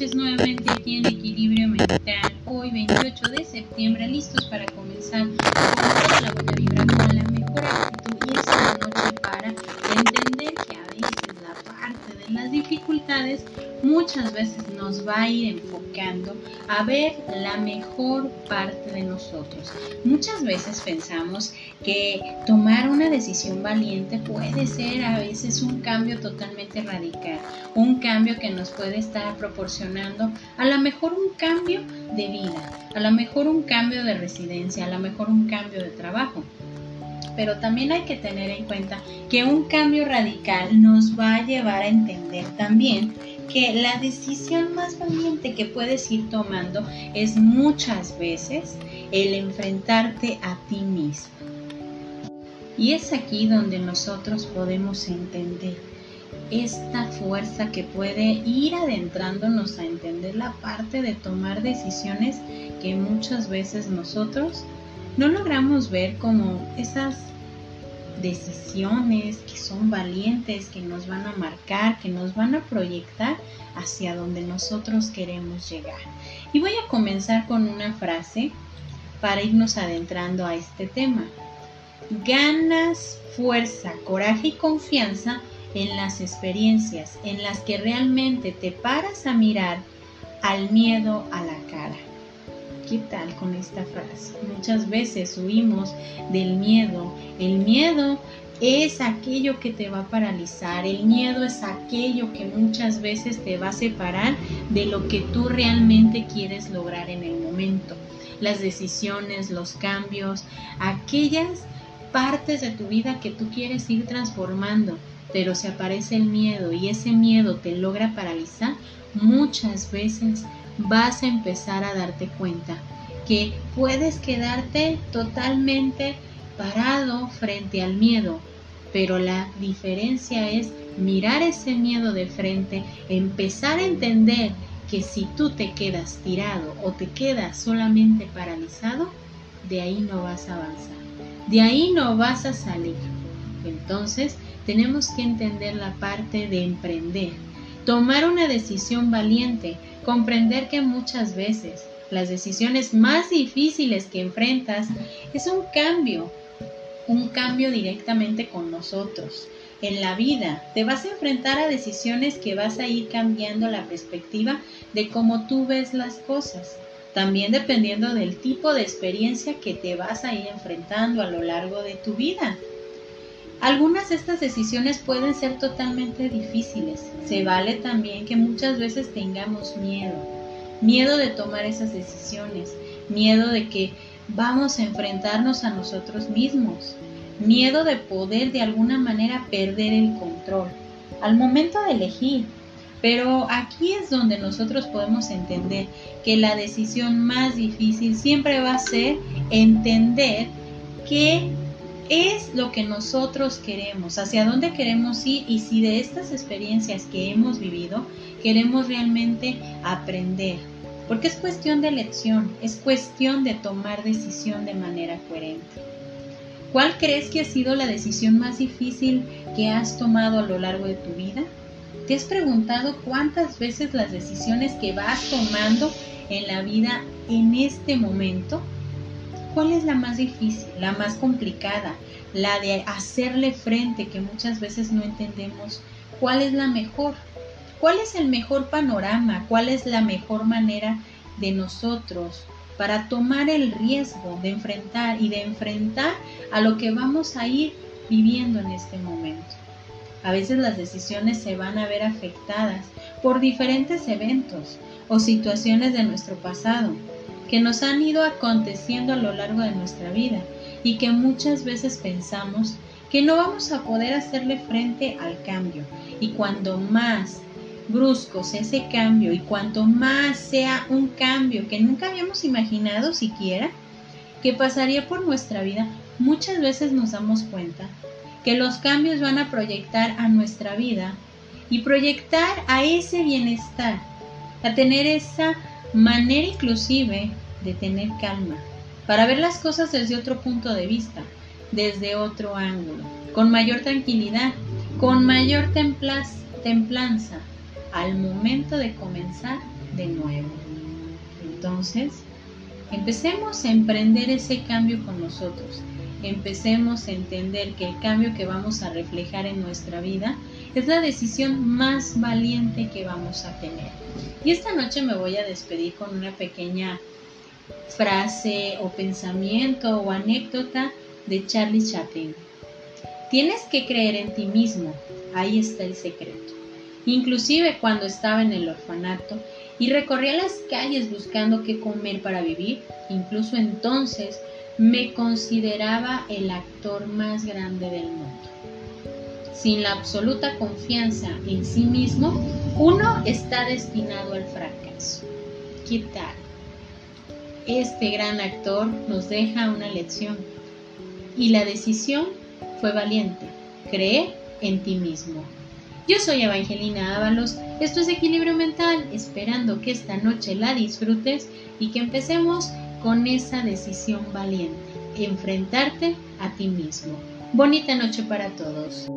noches nuevamente aquí en Equilibrio Mental. Hoy 28 de septiembre, listos para comenzar con toda la buena vibra, con la mejor actitud. Y es una noche para entender que a veces la parte de las dificultades muchas veces nos va a ir enfocando a ver la mejor parte de nosotros. Muchas veces pensamos que tomar una decisión valiente puede ser a veces un cambio totalmente radical, un cambio que nos puede estar proporcionando a lo mejor un cambio de vida, a lo mejor un cambio de residencia, a lo mejor un cambio de trabajo pero también hay que tener en cuenta que un cambio radical nos va a llevar a entender también que la decisión más valiente que puedes ir tomando es muchas veces el enfrentarte a ti mismo. Y es aquí donde nosotros podemos entender esta fuerza que puede ir adentrándonos a entender la parte de tomar decisiones que muchas veces nosotros no logramos ver como esas decisiones que son valientes, que nos van a marcar, que nos van a proyectar hacia donde nosotros queremos llegar. Y voy a comenzar con una frase para irnos adentrando a este tema. Ganas fuerza, coraje y confianza en las experiencias en las que realmente te paras a mirar al miedo a la cara. ¿Qué tal con esta frase? Muchas veces huimos del miedo. El miedo es aquello que te va a paralizar. El miedo es aquello que muchas veces te va a separar de lo que tú realmente quieres lograr en el momento. Las decisiones, los cambios, aquellas partes de tu vida que tú quieres ir transformando. Pero si aparece el miedo y ese miedo te logra paralizar, muchas veces vas a empezar a darte cuenta que puedes quedarte totalmente parado frente al miedo, pero la diferencia es mirar ese miedo de frente, empezar a entender que si tú te quedas tirado o te quedas solamente paralizado, de ahí no vas a avanzar, de ahí no vas a salir. Entonces tenemos que entender la parte de emprender, tomar una decisión valiente, comprender que muchas veces las decisiones más difíciles que enfrentas es un cambio, un cambio directamente con nosotros. En la vida te vas a enfrentar a decisiones que vas a ir cambiando la perspectiva de cómo tú ves las cosas. También dependiendo del tipo de experiencia que te vas a ir enfrentando a lo largo de tu vida. Algunas de estas decisiones pueden ser totalmente difíciles. Se vale también que muchas veces tengamos miedo. Miedo de tomar esas decisiones. Miedo de que vamos a enfrentarnos a nosotros mismos. Miedo de poder de alguna manera perder el control. Al momento de elegir. Pero aquí es donde nosotros podemos entender que la decisión más difícil siempre va a ser entender que es lo que nosotros queremos, hacia dónde queremos ir y si de estas experiencias que hemos vivido queremos realmente aprender. Porque es cuestión de elección, es cuestión de tomar decisión de manera coherente. ¿Cuál crees que ha sido la decisión más difícil que has tomado a lo largo de tu vida? ¿Te has preguntado cuántas veces las decisiones que vas tomando en la vida en este momento ¿Cuál es la más difícil, la más complicada, la de hacerle frente que muchas veces no entendemos? ¿Cuál es la mejor? ¿Cuál es el mejor panorama? ¿Cuál es la mejor manera de nosotros para tomar el riesgo de enfrentar y de enfrentar a lo que vamos a ir viviendo en este momento? A veces las decisiones se van a ver afectadas por diferentes eventos o situaciones de nuestro pasado que nos han ido aconteciendo a lo largo de nuestra vida y que muchas veces pensamos que no vamos a poder hacerle frente al cambio. Y cuando más brusco sea ese cambio y cuanto más sea un cambio que nunca habíamos imaginado siquiera que pasaría por nuestra vida, muchas veces nos damos cuenta que los cambios van a proyectar a nuestra vida y proyectar a ese bienestar, a tener esa manera inclusive de tener calma, para ver las cosas desde otro punto de vista, desde otro ángulo, con mayor tranquilidad, con mayor templanza al momento de comenzar de nuevo. Entonces, empecemos a emprender ese cambio con nosotros. Empecemos a entender que el cambio que vamos a reflejar en nuestra vida es la decisión más valiente que vamos a tener. Y esta noche me voy a despedir con una pequeña frase o pensamiento o anécdota de Charlie Chaplin. Tienes que creer en ti mismo, ahí está el secreto. Inclusive cuando estaba en el orfanato y recorría las calles buscando qué comer para vivir, incluso entonces me consideraba el actor más grande del mundo. Sin la absoluta confianza en sí mismo, uno está destinado al fracaso. ¿Qué tal? Este gran actor nos deja una lección y la decisión fue valiente. Cree en ti mismo. Yo soy Evangelina Ábalos, esto es Equilibrio Mental, esperando que esta noche la disfrutes y que empecemos con esa decisión valiente, enfrentarte a ti mismo. Bonita noche para todos.